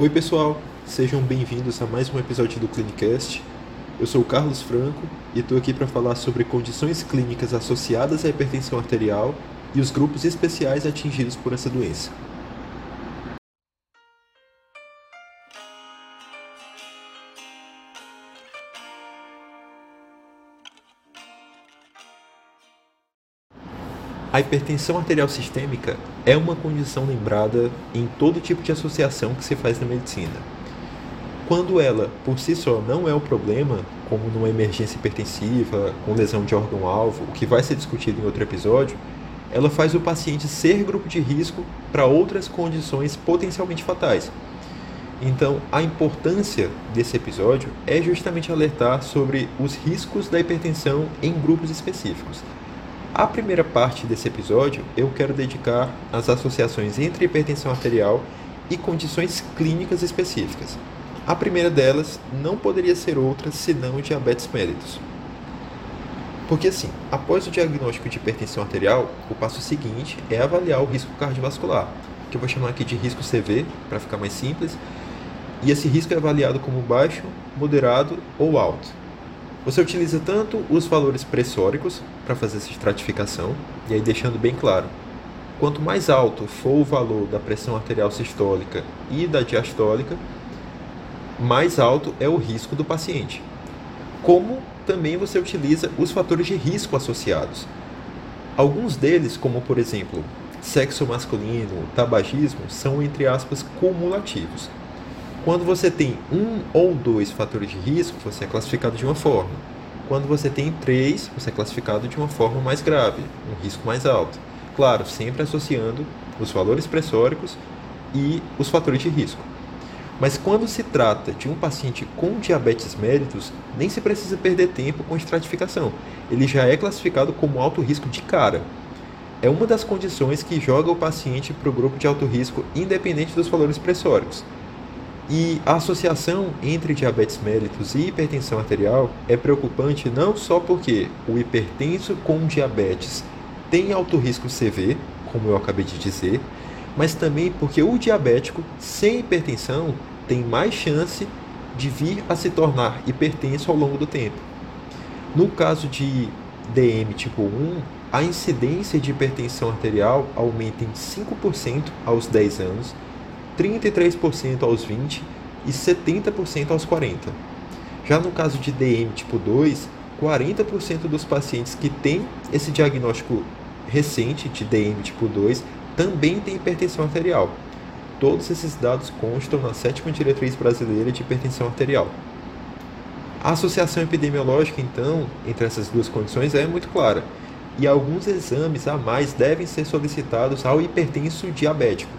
Oi, pessoal, sejam bem-vindos a mais um episódio do Clinicast. Eu sou o Carlos Franco e estou aqui para falar sobre condições clínicas associadas à hipertensão arterial e os grupos especiais atingidos por essa doença. A hipertensão arterial sistêmica é uma condição lembrada em todo tipo de associação que se faz na medicina. Quando ela, por si só, não é o problema, como numa emergência hipertensiva, com lesão de órgão-alvo, o que vai ser discutido em outro episódio, ela faz o paciente ser grupo de risco para outras condições potencialmente fatais. Então, a importância desse episódio é justamente alertar sobre os riscos da hipertensão em grupos específicos. A primeira parte desse episódio eu quero dedicar às associações entre hipertensão arterial e condições clínicas específicas. A primeira delas não poderia ser outra senão o diabetes mellitus. Porque assim, após o diagnóstico de hipertensão arterial, o passo seguinte é avaliar o risco cardiovascular, que eu vou chamar aqui de risco CV, para ficar mais simples, e esse risco é avaliado como baixo, moderado ou alto. Você utiliza tanto os valores pressóricos para fazer essa estratificação, e aí deixando bem claro, quanto mais alto for o valor da pressão arterial sistólica e da diastólica, mais alto é o risco do paciente. Como também você utiliza os fatores de risco associados. Alguns deles, como por exemplo, sexo masculino, tabagismo, são entre aspas cumulativos. Quando você tem um ou dois fatores de risco, você é classificado de uma forma. Quando você tem três, você é classificado de uma forma mais grave, um risco mais alto. Claro, sempre associando os valores pressóricos e os fatores de risco. Mas quando se trata de um paciente com diabetes mellitus, nem se precisa perder tempo com estratificação. Ele já é classificado como alto risco de cara. É uma das condições que joga o paciente para o grupo de alto risco, independente dos valores pressóricos. E a associação entre diabetes mellitus e hipertensão arterial é preocupante não só porque o hipertenso com diabetes tem alto risco CV, como eu acabei de dizer, mas também porque o diabético sem hipertensão tem mais chance de vir a se tornar hipertenso ao longo do tempo. No caso de DM tipo 1, a incidência de hipertensão arterial aumenta em 5% aos 10 anos 33% aos 20 e 70% aos 40. Já no caso de DM tipo 2, 40% dos pacientes que têm esse diagnóstico recente de DM tipo 2 também têm hipertensão arterial. Todos esses dados constam na sétima diretriz brasileira de hipertensão arterial. A associação epidemiológica, então, entre essas duas condições é muito clara, e alguns exames a mais devem ser solicitados ao hipertenso diabético,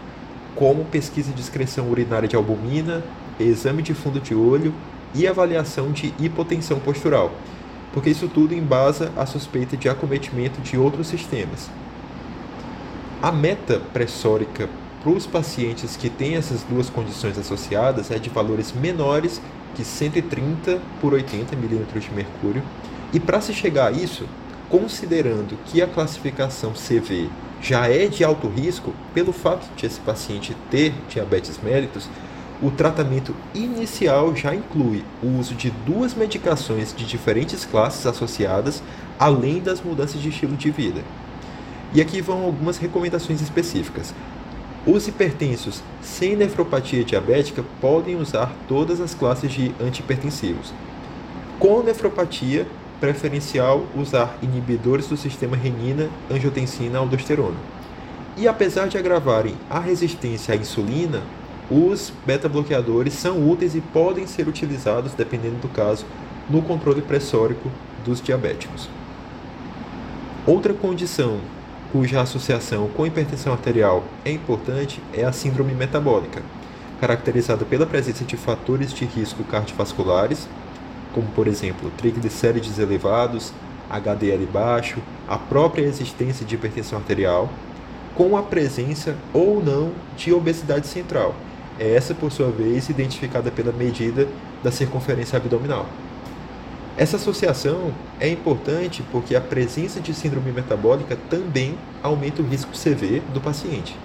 como pesquisa de excreção urinária de albumina, exame de fundo de olho e avaliação de hipotensão postural, porque isso tudo embasa a suspeita de acometimento de outros sistemas. A meta pressórica para os pacientes que têm essas duas condições associadas é de valores menores que 130 por 80 milímetros de mercúrio, e para se chegar a isso, considerando que a classificação CV já é de alto risco pelo fato de esse paciente ter diabetes mellitus, o tratamento inicial já inclui o uso de duas medicações de diferentes classes associadas, além das mudanças de estilo de vida. E aqui vão algumas recomendações específicas. Os hipertensos sem nefropatia diabética podem usar todas as classes de antihipertensivos. Com nefropatia, preferencial usar inibidores do sistema renina, angiotensina, aldosterona. E apesar de agravarem a resistência à insulina, os beta-bloqueadores são úteis e podem ser utilizados, dependendo do caso, no controle pressórico dos diabéticos. Outra condição cuja associação com hipertensão arterial é importante é a síndrome metabólica, caracterizada pela presença de fatores de risco cardiovasculares, como por exemplo triglicérides elevados, HDL baixo, a própria existência de hipertensão arterial, com a presença ou não de obesidade central. É essa, por sua vez, identificada pela medida da circunferência abdominal. Essa associação é importante porque a presença de síndrome metabólica também aumenta o risco CV do paciente.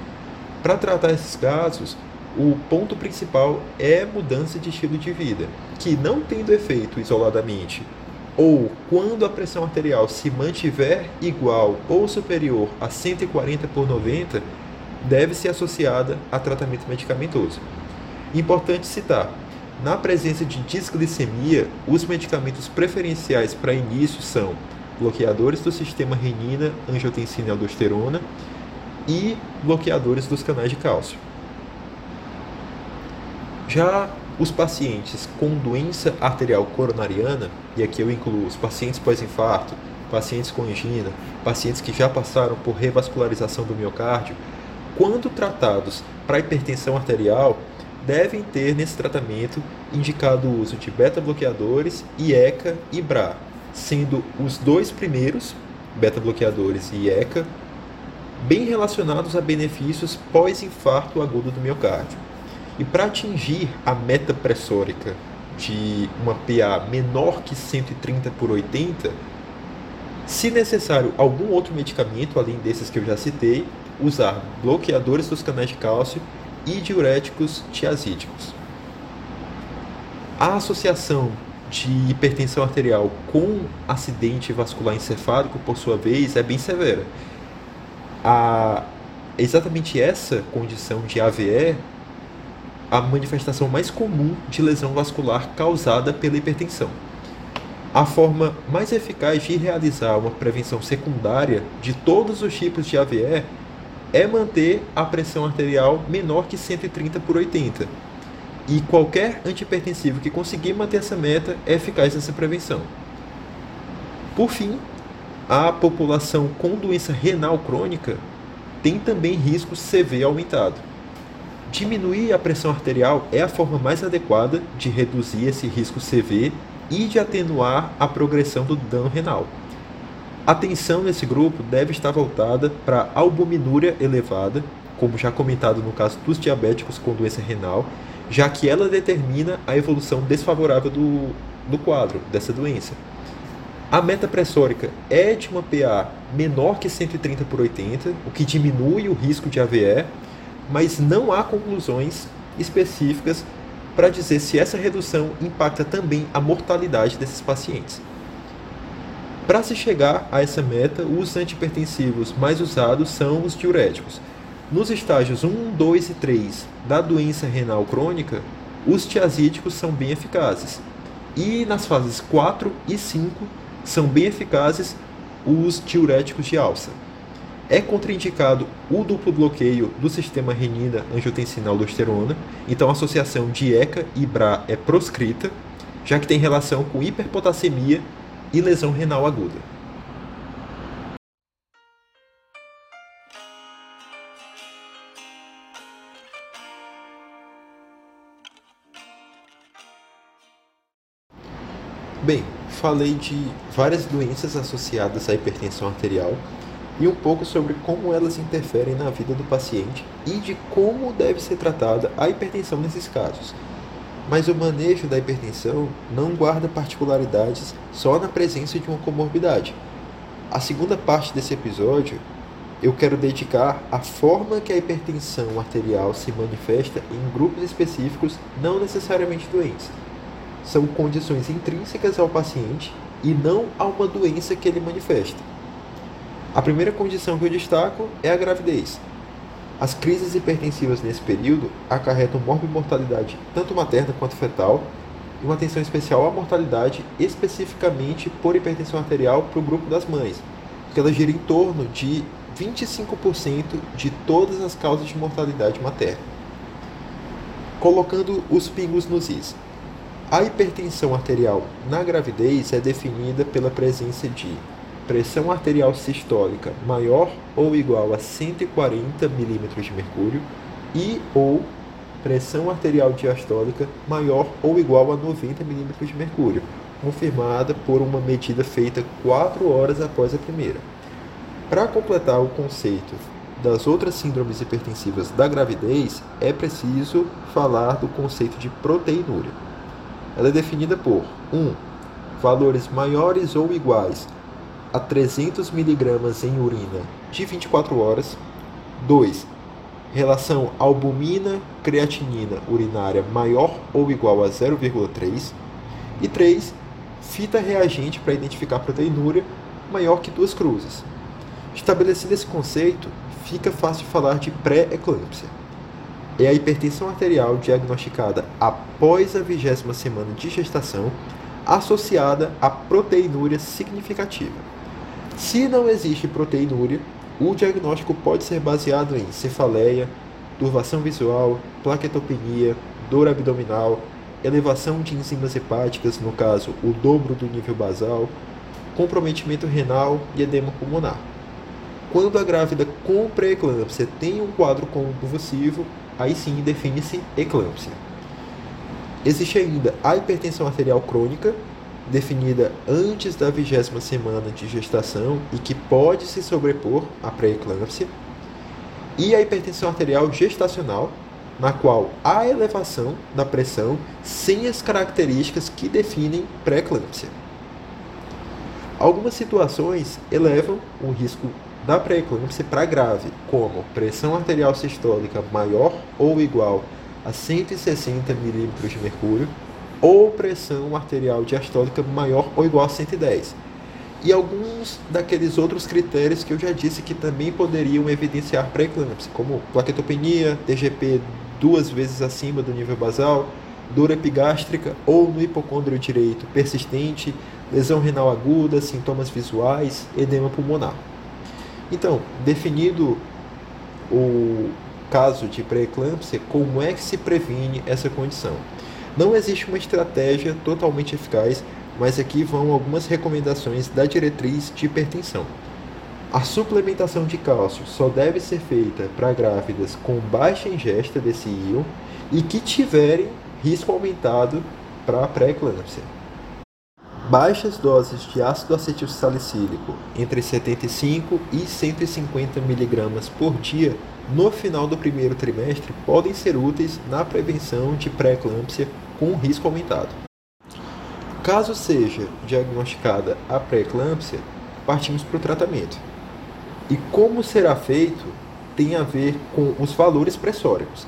Para tratar esses casos, o ponto principal é mudança de estilo de vida, que não tendo efeito isoladamente, ou quando a pressão arterial se mantiver igual ou superior a 140 por 90, deve ser associada a tratamento medicamentoso. Importante citar, na presença de disglicemia, os medicamentos preferenciais para início são bloqueadores do sistema renina, angiotensina e aldosterona e bloqueadores dos canais de cálcio. Já os pacientes com doença arterial coronariana, e aqui eu incluo os pacientes pós-infarto, pacientes com angina, pacientes que já passaram por revascularização do miocárdio, quando tratados para hipertensão arterial, devem ter nesse tratamento indicado o uso de beta-bloqueadores, IECA e BRA, sendo os dois primeiros, beta-bloqueadores e IECA, bem relacionados a benefícios pós-infarto agudo do miocárdio. E para atingir a meta pressórica de uma PA menor que 130 por 80, se necessário algum outro medicamento além desses que eu já citei, usar bloqueadores dos canais de cálcio e diuréticos tiazídicos. A associação de hipertensão arterial com acidente vascular encefálico, por sua vez, é bem severa. A, exatamente essa condição de AVE a manifestação mais comum de lesão vascular causada pela hipertensão. A forma mais eficaz de realizar uma prevenção secundária de todos os tipos de AVE é manter a pressão arterial menor que 130 por 80. E qualquer antihipertensivo que conseguir manter essa meta é eficaz nessa prevenção. Por fim, a população com doença renal crônica tem também risco CV aumentado. Diminuir a pressão arterial é a forma mais adequada de reduzir esse risco CV e de atenuar a progressão do dano renal. A atenção nesse grupo deve estar voltada para albuminúria elevada, como já comentado no caso dos diabéticos com doença renal, já que ela determina a evolução desfavorável do, do quadro dessa doença. A meta pressórica é de uma PA menor que 130 por 80, o que diminui o risco de AVE, mas não há conclusões específicas para dizer se essa redução impacta também a mortalidade desses pacientes. Para se chegar a essa meta, os antipertensivos mais usados são os diuréticos. Nos estágios 1, 2 e 3 da doença renal crônica, os tiazídicos são bem eficazes. E nas fases 4 e 5 são bem eficazes os diuréticos de alça. É contraindicado o duplo bloqueio do sistema renina angiotensina aldosterona, então a associação de ECA e BRA é proscrita, já que tem relação com hiperpotassemia e lesão renal aguda. Bem, falei de várias doenças associadas à hipertensão arterial e um pouco sobre como elas interferem na vida do paciente e de como deve ser tratada a hipertensão nesses casos. Mas o manejo da hipertensão não guarda particularidades só na presença de uma comorbidade. A segunda parte desse episódio eu quero dedicar à forma que a hipertensão arterial se manifesta em grupos específicos não necessariamente doentes. São condições intrínsecas ao paciente e não a uma doença que ele manifesta. A primeira condição que eu destaco é a gravidez. As crises hipertensivas nesse período acarretam morbimortalidade tanto materna quanto fetal e uma atenção especial à mortalidade especificamente por hipertensão arterial para o grupo das mães, porque ela gira em torno de 25% de todas as causas de mortalidade materna. Colocando os pingos nos is. A hipertensão arterial na gravidez é definida pela presença de pressão arterial sistólica maior ou igual a 140 milímetros de mercúrio e ou pressão arterial diastólica maior ou igual a 90 milímetros de mercúrio, confirmada por uma medida feita 4 horas após a primeira. Para completar o conceito das outras síndromes hipertensivas da gravidez, é preciso falar do conceito de proteinúria. Ela é definida por 1. Um, valores maiores ou iguais a 300 mg em urina de 24 horas. 2. relação albumina creatinina urinária maior ou igual a 0,3 e 3 fita reagente para identificar proteinúria maior que duas cruzes. Estabelecido esse conceito, fica fácil falar de pré-eclâmpsia. É a hipertensão arterial diagnosticada após a vigésima semana de gestação, associada a proteinúria significativa. Se não existe proteinúria, o diagnóstico pode ser baseado em cefaleia, turvação visual, plaquetopenia, dor abdominal, elevação de enzimas hepáticas, no caso, o dobro do nível basal, comprometimento renal e edema pulmonar. Quando a grávida com pré-eclâmpsia tem um quadro convulsivo, aí sim define-se eclâmpsia. Existe ainda a hipertensão arterial crônica, definida antes da vigésima semana de gestação e que pode se sobrepor à pré-eclâmpsia, e a hipertensão arterial gestacional, na qual há elevação da pressão sem as características que definem pré-eclâmpsia. Algumas situações elevam o risco da pré-eclâmpsia para grave, como pressão arterial sistólica maior ou igual a 160 milímetros de mercúrio, ou pressão arterial diastólica maior ou igual a 110. E alguns daqueles outros critérios que eu já disse que também poderiam evidenciar pré-eclâmpsia, como plaquetopenia, TGP duas vezes acima do nível basal, dor epigástrica ou no hipocôndrio direito persistente, lesão renal aguda, sintomas visuais, edema pulmonar. Então, definido o caso de pré-eclâmpsia, como é que se previne essa condição? Não existe uma estratégia totalmente eficaz, mas aqui vão algumas recomendações da diretriz de hipertensão. A suplementação de cálcio só deve ser feita para grávidas com baixa ingesta desse íon e que tiverem risco aumentado para a pré-eclâmpsia. Baixas doses de ácido acetil salicílico, entre 75 e 150 mg por dia, no final do primeiro trimestre, podem ser úteis na prevenção de pré-eclâmpsia com risco aumentado. Caso seja diagnosticada a pré-eclâmpsia, partimos para o tratamento. E como será feito tem a ver com os valores pressóricos.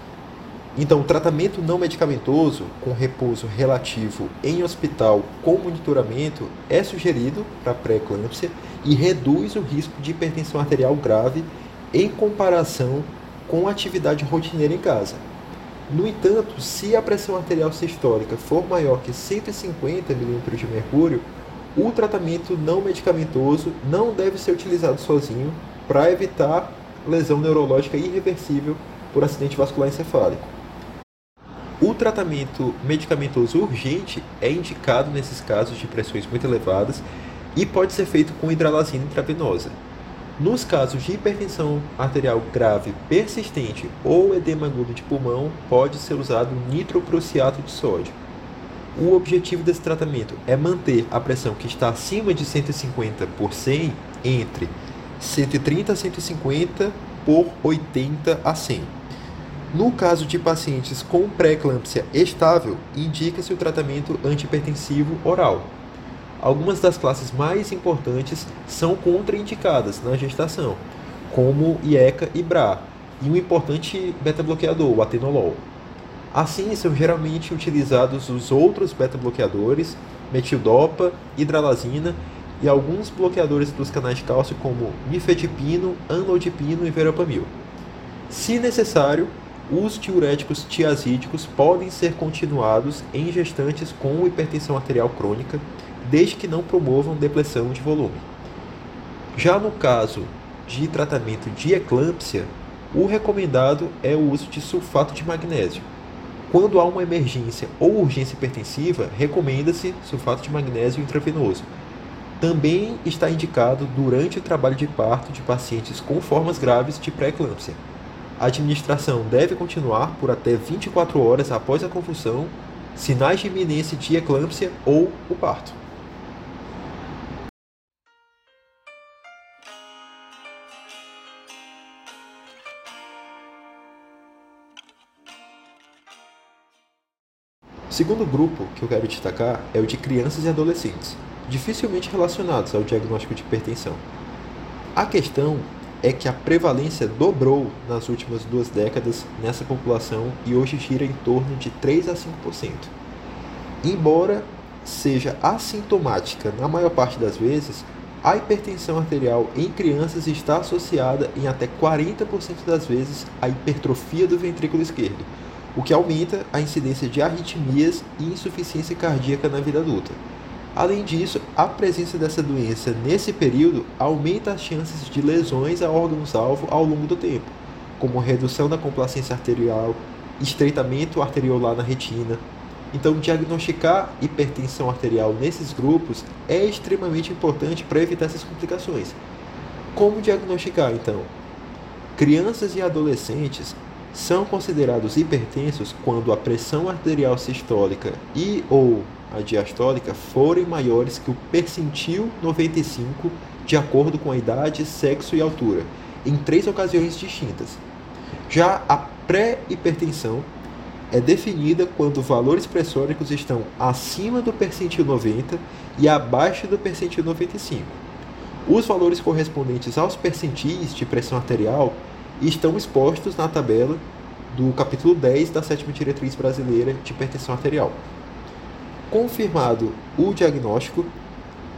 Então, tratamento não medicamentoso com repouso relativo em hospital com monitoramento é sugerido para pré-eclâmpsia e reduz o risco de hipertensão arterial grave em comparação com a atividade rotineira em casa. No entanto, se a pressão arterial sistólica for maior que 150 mm de mercúrio, o tratamento não medicamentoso não deve ser utilizado sozinho para evitar lesão neurológica irreversível por acidente vascular encefálico. O tratamento medicamentoso urgente é indicado nesses casos de pressões muito elevadas e pode ser feito com hidralazina intravenosa. Nos casos de hipertensão arterial grave persistente ou edema agudo de pulmão, pode ser usado nitroprussiato de sódio. O objetivo desse tratamento é manter a pressão que está acima de 150 por 100 entre 130 a 150 por 80 a 100. No caso de pacientes com pré-eclâmpsia estável, indica-se o tratamento antihipertensivo oral. Algumas das classes mais importantes são contraindicadas na gestação, como IECA e BRA, e um importante beta-bloqueador, o atenolol. Assim, são geralmente utilizados os outros beta-bloqueadores, metildopa, hidralazina e alguns bloqueadores dos canais de cálcio como nifedipino, anlodipino e verapamil. Se necessário, os diuréticos tiazídicos podem ser continuados em gestantes com hipertensão arterial crônica, desde que não promovam depressão de volume. Já no caso de tratamento de eclâmpsia, o recomendado é o uso de sulfato de magnésio. Quando há uma emergência ou urgência hipertensiva, recomenda-se sulfato de magnésio intravenoso. Também está indicado durante o trabalho de parto de pacientes com formas graves de pré-eclâmpsia. A administração deve continuar por até 24 horas após a convulsão, sinais de iminência de eclâmpsia ou o parto. Segundo grupo que eu quero destacar é o de crianças e adolescentes, dificilmente relacionados ao diagnóstico de hipertensão. A questão é que a prevalência dobrou nas últimas duas décadas nessa população e hoje gira em torno de 3 a 5%. Embora seja assintomática na maior parte das vezes, a hipertensão arterial em crianças está associada em até 40% das vezes à hipertrofia do ventrículo esquerdo, o que aumenta a incidência de arritmias e insuficiência cardíaca na vida adulta. Além disso, a presença dessa doença nesse período aumenta as chances de lesões a órgãos-alvo ao longo do tempo, como redução da complacência arterial, estreitamento arteriolar na retina. Então, diagnosticar hipertensão arterial nesses grupos é extremamente importante para evitar essas complicações. Como diagnosticar, então? Crianças e adolescentes são considerados hipertensos quando a pressão arterial sistólica e ou a diastólica forem maiores que o percentil 95 de acordo com a idade, sexo e altura, em três ocasiões distintas. Já a pré-hipertensão é definida quando valores pressóricos estão acima do percentil 90 e abaixo do percentil 95. Os valores correspondentes aos percentis de pressão arterial estão expostos na tabela do capítulo 10 da sétima diretriz brasileira de hipertensão arterial. Confirmado o diagnóstico,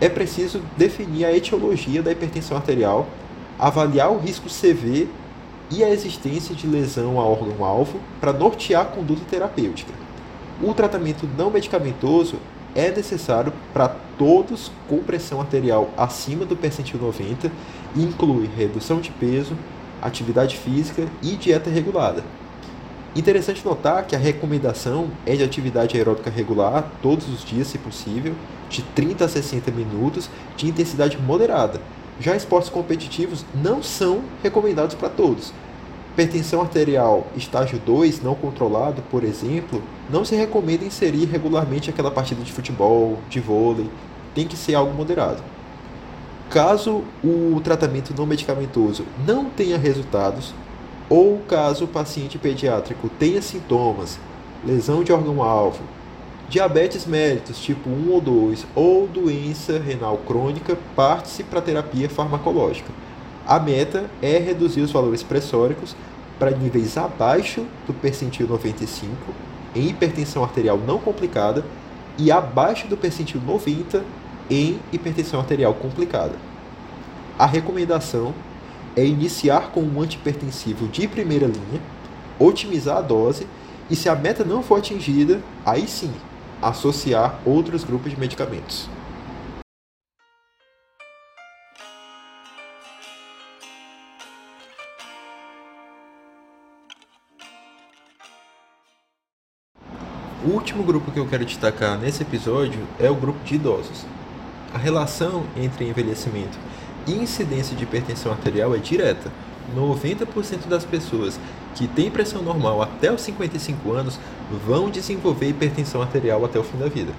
é preciso definir a etiologia da hipertensão arterial, avaliar o risco CV e a existência de lesão a órgão-alvo para nortear a conduta terapêutica. O tratamento não medicamentoso é necessário para todos com pressão arterial acima do percentil 90 e inclui redução de peso, atividade física e dieta regulada. Interessante notar que a recomendação é de atividade aeróbica regular todos os dias, se possível, de 30 a 60 minutos de intensidade moderada. Já esportes competitivos não são recomendados para todos. Hipertensão arterial estágio 2 não controlado, por exemplo, não se recomenda inserir regularmente aquela partida de futebol, de vôlei, tem que ser algo moderado. Caso o tratamento não medicamentoso não tenha resultados, ou caso o paciente pediátrico tenha sintomas, lesão de órgão-alvo, diabetes mellitus tipo 1 ou 2 ou doença renal crônica, parte-se para terapia farmacológica. A meta é reduzir os valores pressóricos para níveis abaixo do percentil 95 em hipertensão arterial não complicada e abaixo do percentil 90 em hipertensão arterial complicada. A recomendação é iniciar com um antipertensivo de primeira linha, otimizar a dose e, se a meta não for atingida, aí sim associar outros grupos de medicamentos. O último grupo que eu quero destacar nesse episódio é o grupo de idosos. A relação entre envelhecimento e incidência de hipertensão arterial é direta. 90% das pessoas que têm pressão normal até os 55 anos vão desenvolver hipertensão arterial até o fim da vida.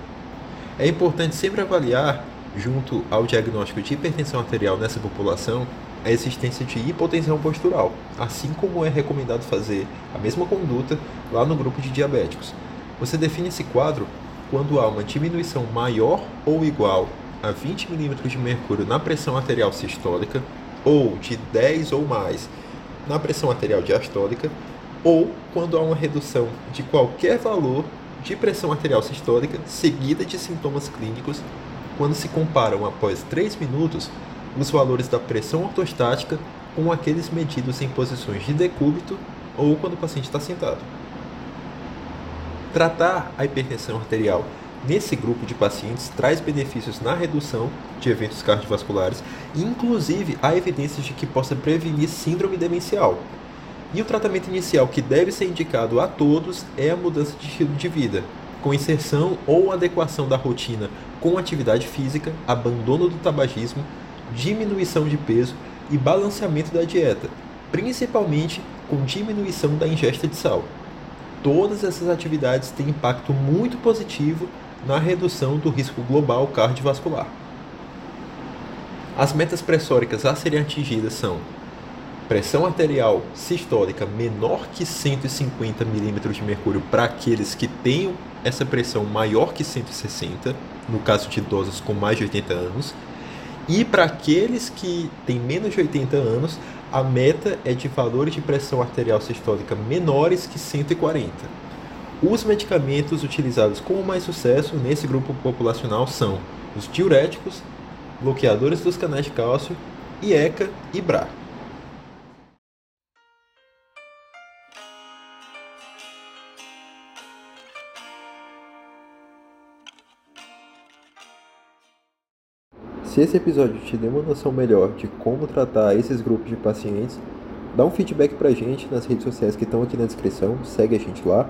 É importante sempre avaliar, junto ao diagnóstico de hipertensão arterial nessa população, a existência de hipotensão postural, assim como é recomendado fazer a mesma conduta lá no grupo de diabéticos. Você define esse quadro quando há uma diminuição maior ou igual a 20 mm de mercúrio na pressão arterial sistólica, ou de 10 ou mais na pressão arterial diastólica, ou quando há uma redução de qualquer valor de pressão arterial sistólica seguida de sintomas clínicos, quando se comparam após 3 minutos os valores da pressão ortostática com aqueles medidos em posições de decúbito ou quando o paciente está sentado. Tratar a hipertensão arterial nesse grupo de pacientes traz benefícios na redução de eventos cardiovasculares, inclusive há evidências de que possa prevenir síndrome demencial. E o tratamento inicial que deve ser indicado a todos é a mudança de estilo de vida, com inserção ou adequação da rotina com atividade física, abandono do tabagismo, diminuição de peso e balanceamento da dieta, principalmente com diminuição da ingesta de sal. Todas essas atividades têm impacto muito positivo na redução do risco global cardiovascular. As metas pressóricas a serem atingidas são pressão arterial sistólica menor que 150 milímetros de mercúrio para aqueles que tenham essa pressão maior que 160, no caso de idosos com mais de 80 anos, e para aqueles que têm menos de 80 anos, a meta é de valores de pressão arterial sistólica menores que 140. Os medicamentos utilizados com mais sucesso nesse grupo populacional são os diuréticos, bloqueadores dos canais de cálcio, IECA e BRA. Se esse episódio te deu uma noção melhor de como tratar esses grupos de pacientes, dá um feedback pra gente nas redes sociais que estão aqui na descrição, segue a gente lá.